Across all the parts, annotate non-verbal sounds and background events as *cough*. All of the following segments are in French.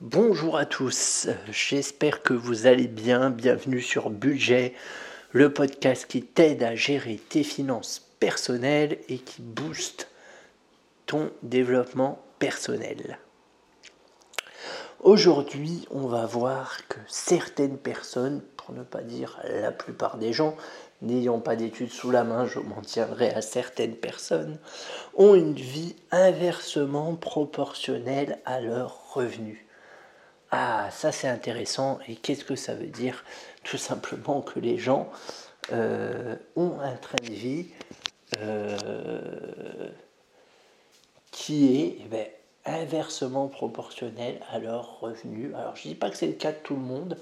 Bonjour à tous, j'espère que vous allez bien. Bienvenue sur Budget, le podcast qui t'aide à gérer tes finances personnelles et qui booste ton développement personnel. Aujourd'hui, on va voir que certaines personnes, pour ne pas dire la plupart des gens, n'ayant pas d'études sous la main, je m'en tiendrai à certaines personnes, ont une vie inversement proportionnelle à leurs revenus. Ah, ça c'est intéressant. Et qu'est-ce que ça veut dire Tout simplement que les gens euh, ont un train de vie euh, qui est eh ben, inversement proportionnel à leurs revenus. Alors je ne dis pas que c'est le cas de tout le monde,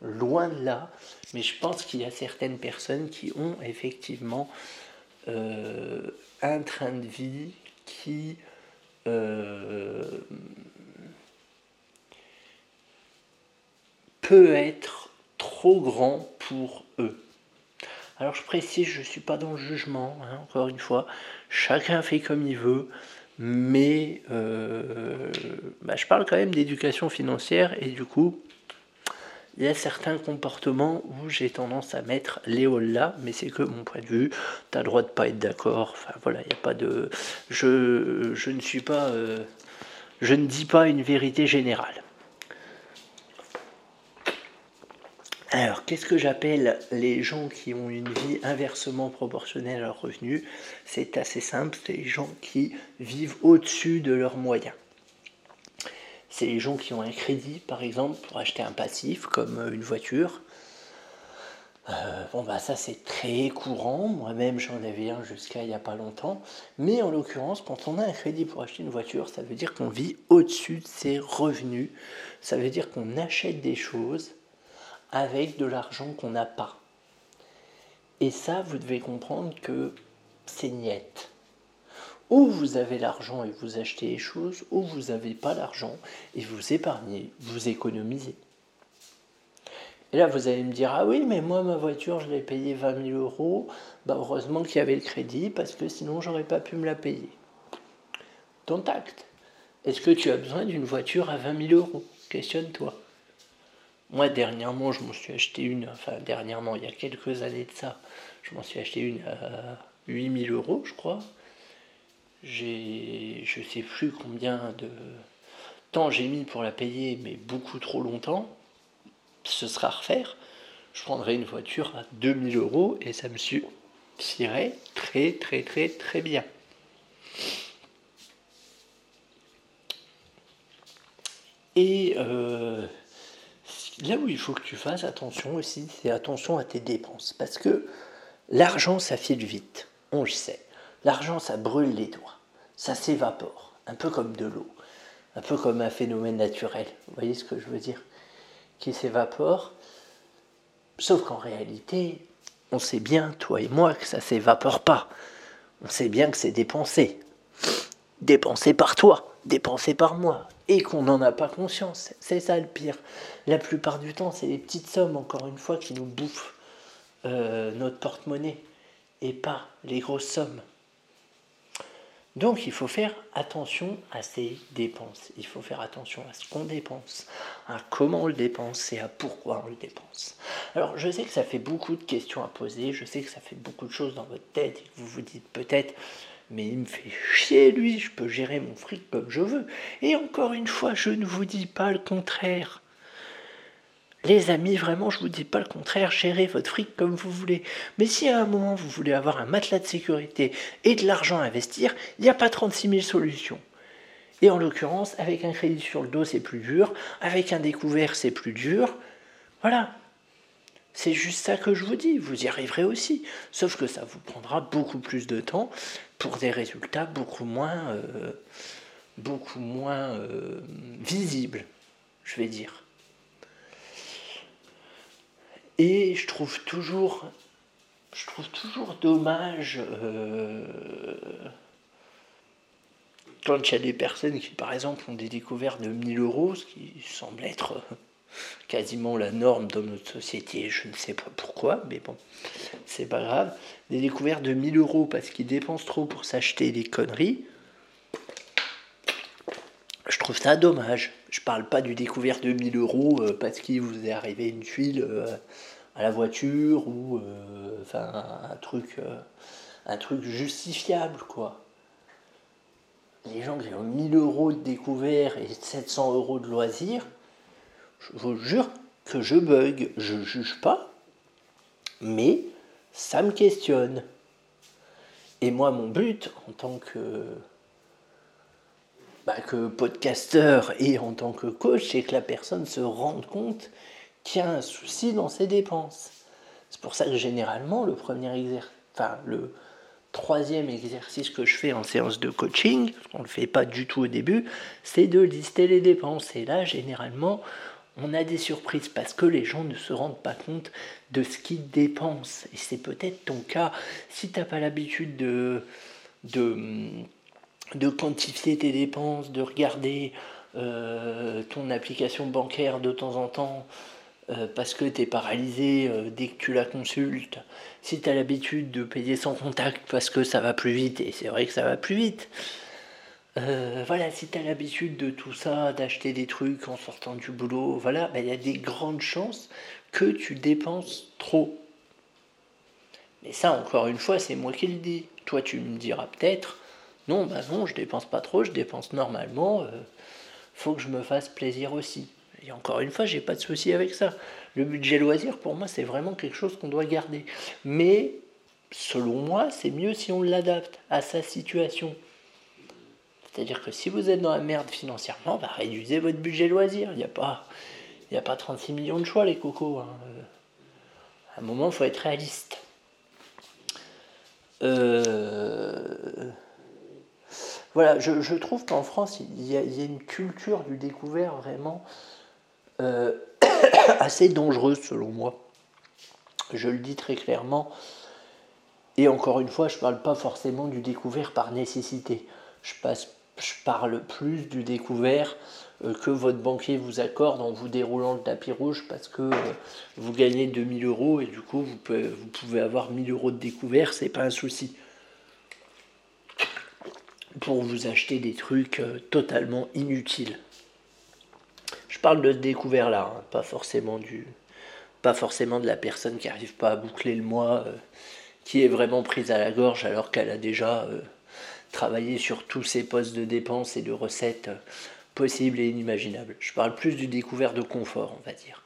loin de là, mais je pense qu'il y a certaines personnes qui ont effectivement euh, un train de vie qui peut être trop grand pour eux. Alors je précise, je suis pas dans le jugement, hein, encore une fois, chacun fait comme il veut, mais euh, bah, je parle quand même d'éducation financière et du coup, il y a certains comportements où j'ai tendance à mettre Léo là, mais c'est que mon point de vue. Tu as le droit de pas être d'accord. Enfin voilà, il n'y a pas de. Je, je ne suis pas. Euh, je ne dis pas une vérité générale. Alors, qu'est-ce que j'appelle les gens qui ont une vie inversement proportionnelle à leurs revenus? C'est assez simple, c'est les gens qui vivent au-dessus de leurs moyens c'est les gens qui ont un crédit, par exemple, pour acheter un passif comme euh, une voiture. Euh, bon, bah ça c'est très courant. Moi-même j'en avais un jusqu'à il n'y a pas longtemps. Mais en l'occurrence, quand on a un crédit pour acheter une voiture, ça veut dire qu'on vit au-dessus de ses revenus. Ça veut dire qu'on achète des choses avec de l'argent qu'on n'a pas. Et ça, vous devez comprendre que c'est niette. Ou vous avez l'argent et vous achetez les choses, ou vous n'avez pas l'argent et vous épargnez, vous économisez. Et là, vous allez me dire, ah oui, mais moi, ma voiture, je l'ai payée 20 000 euros. Bah, heureusement qu'il y avait le crédit, parce que sinon, j'aurais pas pu me la payer. Ton tact. Est-ce que tu as besoin d'une voiture à 20 000 euros? Questionne-toi. Moi, dernièrement, je m'en suis acheté une, enfin, dernièrement, il y a quelques années de ça, je m'en suis acheté une à 8 000 euros, je crois j'ai, je sais plus combien de temps j'ai mis pour la payer, mais beaucoup trop longtemps. Ce sera à refaire. Je prendrai une voiture à 2000 euros et ça me suffirait très très très très bien. Et euh, là où il faut que tu fasses attention aussi, c'est attention à tes dépenses. Parce que l'argent, ça file vite, on le sait. L'argent, ça brûle les doigts, ça s'évapore, un peu comme de l'eau, un peu comme un phénomène naturel. Vous voyez ce que je veux dire? Qui s'évapore. Sauf qu'en réalité, on sait bien, toi et moi, que ça s'évapore pas. On sait bien que c'est dépensé. Dépensé par toi, dépensé par moi. Et qu'on n'en a pas conscience. C'est ça le pire. La plupart du temps, c'est les petites sommes, encore une fois, qui nous bouffent euh, notre porte-monnaie. Et pas les grosses sommes. Donc il faut faire attention à ces dépenses. Il faut faire attention à ce qu'on dépense, à comment on le dépense et à pourquoi on le dépense. Alors je sais que ça fait beaucoup de questions à poser, je sais que ça fait beaucoup de choses dans votre tête et vous vous dites peut-être mais il me fait chier lui, je peux gérer mon fric comme je veux. Et encore une fois, je ne vous dis pas le contraire. Les amis, vraiment, je vous dis pas le contraire, gérez votre fric comme vous voulez. Mais si à un moment vous voulez avoir un matelas de sécurité et de l'argent à investir, il n'y a pas 36 000 solutions. Et en l'occurrence, avec un crédit sur le dos, c'est plus dur. Avec un découvert, c'est plus dur. Voilà. C'est juste ça que je vous dis. Vous y arriverez aussi. Sauf que ça vous prendra beaucoup plus de temps pour des résultats beaucoup moins, euh, beaucoup moins euh, visibles, je vais dire. Et je trouve toujours, je trouve toujours dommage euh, quand il y a des personnes qui, par exemple, ont des découvertes de 1000 euros, ce qui semble être quasiment la norme dans notre société, je ne sais pas pourquoi, mais bon, c'est pas grave, des découvertes de 1000 euros parce qu'ils dépensent trop pour s'acheter des conneries. Je trouve ça dommage. Je parle pas du découvert de 1000 euros euh, parce qu'il vous est arrivé une tuile euh, à la voiture ou enfin un truc, un truc justifiable quoi. Les gens qui ont 1000 euros de découvert et 700 euros de loisirs, je vous jure que je bug. Je juge pas, mais ça me questionne. Et moi, mon but en tant que, bah, podcasteur et en tant que coach, c'est que la personne se rende compte qu'il y a un souci dans ses dépenses. C'est pour ça que généralement, le premier exercice, enfin, le troisième exercice que je fais en séance de coaching, on ne le fait pas du tout au début, c'est de lister les dépenses. Et là, généralement, on a des surprises parce que les gens ne se rendent pas compte de ce qu'ils dépensent. Et c'est peut-être ton cas. Si tu n'as pas l'habitude de, quantifier tes dépenses, de regarder euh, ton application bancaire de temps en temps, euh, parce que tu es paralysé euh, dès que tu la consultes, si tu as l'habitude de payer sans contact parce que ça va plus vite, et c'est vrai que ça va plus vite, euh, voilà, si tu as l'habitude de tout ça, d'acheter des trucs en sortant du boulot, voilà, ben, il y a des grandes chances que tu dépenses trop. Mais ça, encore une fois, c'est moi qui le dis. Toi, tu me diras peut-être, non, bah non, je dépense pas trop, je dépense normalement, euh, faut que je me fasse plaisir aussi. Et encore une fois, j'ai pas de souci avec ça. Le budget loisir, pour moi, c'est vraiment quelque chose qu'on doit garder. Mais, selon moi, c'est mieux si on l'adapte à sa situation. C'est-à-dire que si vous êtes dans la merde financièrement, bah, réduisez votre budget loisir. Il n'y a, pas, a pas 36 millions de choix, les cocos. Hein. À un moment, il faut être réaliste. Euh, voilà, je, trouve qu'en France, il y, a, une culture du découvert vraiment euh, *coughs* assez dangereuse, selon moi. Je le dis très clairement. Et encore une fois, je ne parle pas forcément du découvert par nécessité. Je passe je parle plus du découvert euh, que votre banquier vous accorde en vous déroulant le tapis rouge parce que euh, vous gagnez 2000 euros et du coup vous pouvez, vous pouvez avoir 1000 euros de découvert, c'est pas un souci. Pour vous acheter des trucs euh, totalement inutiles. Je parle de découvert là, hein, pas forcément du. Pas forcément de la personne qui n'arrive pas à boucler le mois, qui est vraiment prise à la gorge alors qu'elle a déjà travailler sur tous ces postes de dépenses et de recettes possibles et inimaginables. Je parle plus du découvert de confort, on va dire.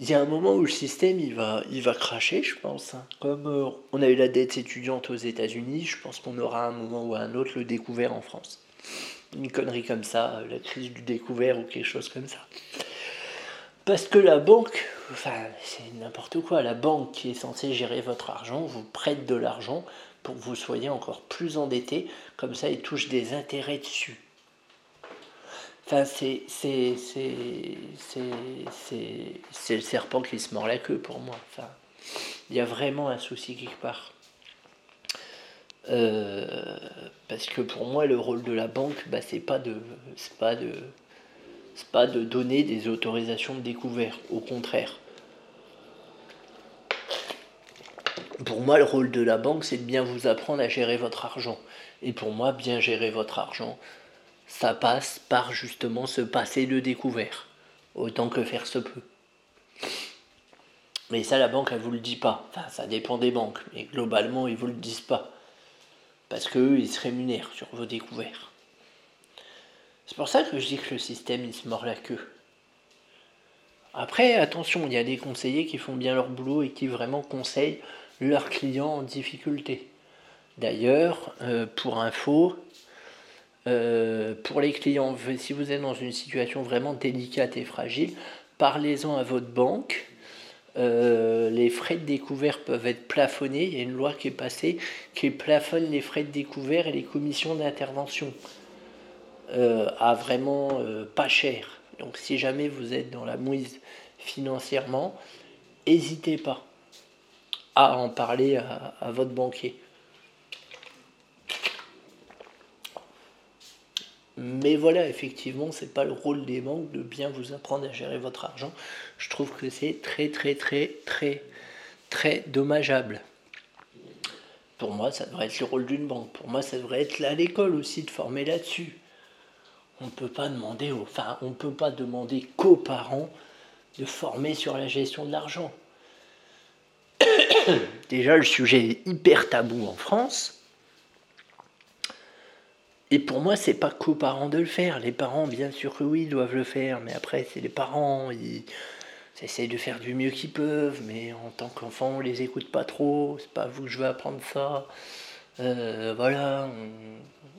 Il y a un moment où le système il va, il va cracher, je pense. Comme euh, on a eu la dette étudiante aux États-Unis, je pense qu'on aura un moment ou un autre le découvert en France. Une connerie comme ça, la crise du découvert ou quelque chose comme ça. Parce que la banque, enfin, c'est n'importe quoi. La banque qui est censée gérer votre argent vous prête de l'argent pour que vous soyez encore plus endetté. Comme ça, il touche des intérêts dessus. Enfin, c'est, le serpent qui se mord la queue pour moi. Enfin, il y a vraiment un souci quelque part. Euh, parce que pour moi, le rôle de la banque, bah, c'est pas de, pas de, pas de donner des autorisations de découvert. Au contraire, Pour moi, le rôle de la banque, c'est de bien vous apprendre à gérer votre argent. Et pour moi, bien gérer votre argent, ça passe par justement se passer de découvert, autant que faire se peut. Mais ça, la banque, elle vous le dit pas. Enfin, ça dépend des banques, mais globalement, ils vous le disent pas. Parce qu'eux, ils se rémunèrent sur vos découverts. C'est pour ça que je dis que le système, il se mord la queue. Après, attention, il y a des conseillers qui font bien leur boulot et qui vraiment conseillent leurs clients en difficulté. D'ailleurs, euh, pour info, euh, pour les clients, si vous êtes dans une situation vraiment délicate et fragile, parlez-en à votre banque. Euh, les frais de découvert peuvent être plafonnés. Il y a une loi qui est passée qui plafonne les frais de découvert et les commissions d'intervention à vraiment pas cher. Donc si jamais vous êtes dans la mouise financièrement, n'hésitez pas à en parler à, votre banquier. Mais voilà, effectivement, c'est pas le rôle des banques de bien vous apprendre à gérer votre argent. Je trouve que c'est très très très très très dommageable. Pour moi, ça devrait être le rôle d'une banque. Pour moi, ça devrait être là à l'école aussi de former là-dessus. on peut pas demander, enfin, on peut pas demander qu'aux parents de former sur la gestion de l'argent. *coughs* Déjà, le sujet est hyper tabou en France. Et pour moi, c'est pas qu'aux parents de le faire. Les parents, bien sûr que oui, doivent le faire, mais après, c'est les parents, ils essayent de faire du mieux qu'ils peuvent, mais en tant qu'enfant, on les écoute pas trop. C'est pas vous que je veux apprendre ça. Euh, voilà.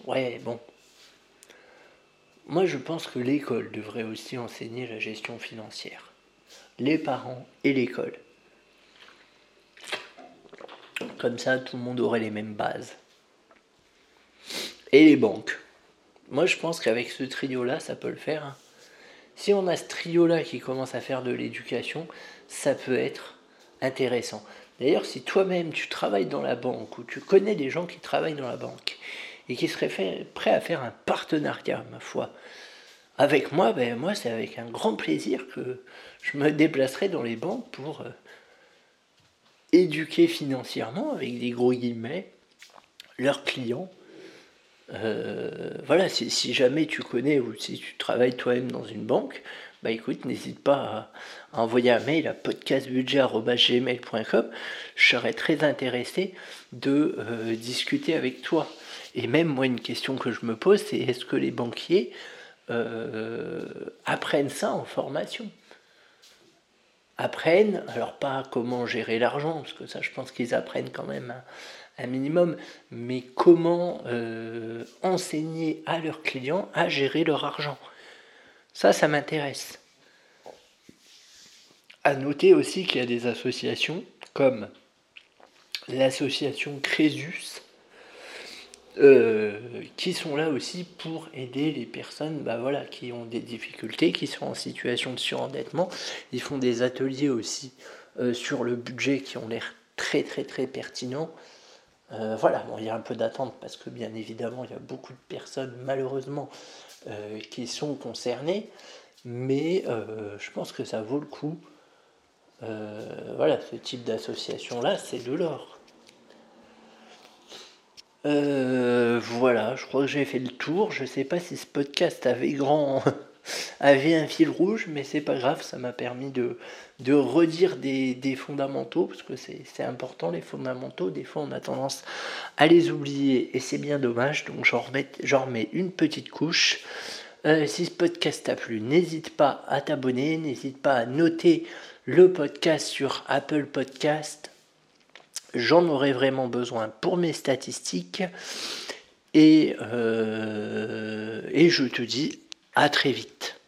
Ouais, bon. Moi, je pense que l'école devrait aussi enseigner la gestion financière. Les parents et l'école. Comme ça, tout le monde aurait les mêmes bases. Et les banques. Moi, je pense qu'avec ce trio-là, ça peut le faire. Hein. Si on a ce trio-là qui commence à faire de l'éducation, ça peut être intéressant. D'ailleurs, si toi-même tu travailles dans la banque ou tu connais des gens qui travaillent dans la banque et qui seraient prêts à faire un partenariat, ma foi, avec moi, ben moi c'est avec un grand plaisir que je me déplacerai dans les banques pour euh, éduquer financièrement, avec des gros guillemets, leurs clients. Euh, voilà, si, jamais tu connais ou si tu travailles toi-même dans une banque, bah écoute, n'hésite pas à, envoyer un mail à podcastbudget.gmail.com. Je serais très intéressé de euh, discuter avec toi. Et même moi, une question que je me pose, c'est est-ce que les banquiers euh, apprennent ça en formation? Apprennent, alors pas comment gérer l'argent, parce que ça je pense qu'ils apprennent quand même un, minimum, mais comment euh, enseigner à leurs clients à gérer leur argent. Ça, ça m'intéresse. À noter aussi qu'il y a des associations comme l'association Crésus euh, qui sont là aussi pour aider les personnes bah voilà, qui ont des difficultés, qui sont en situation de surendettement. Ils font des ateliers aussi euh, sur le budget qui ont l'air très très très pertinents. Euh, voilà, bon, il y a un peu d'attente parce que bien évidemment, il y a beaucoup de personnes malheureusement qui sont concernées, mais je pense que ça vaut le coup. voilà, ce type d'association-là, c'est de l'or. Euh, voilà, je crois que j'ai fait le tour. Je sais pas si ce podcast avait grand *laughs* un fil rouge, mais c'est pas grave, ça m'a permis de, de redire des, des fondamentaux, parce que c'est important les fondamentaux, des fois on a tendance à les oublier et c'est bien dommage, donc j'en remets, une petite couche. Euh, si ce podcast t'a plu, n'hésite pas à t'abonner, n'hésite pas à noter le podcast sur Apple Podcast, j'en aurai vraiment besoin pour mes statistiques. Et, euh, et je te dis à très vite.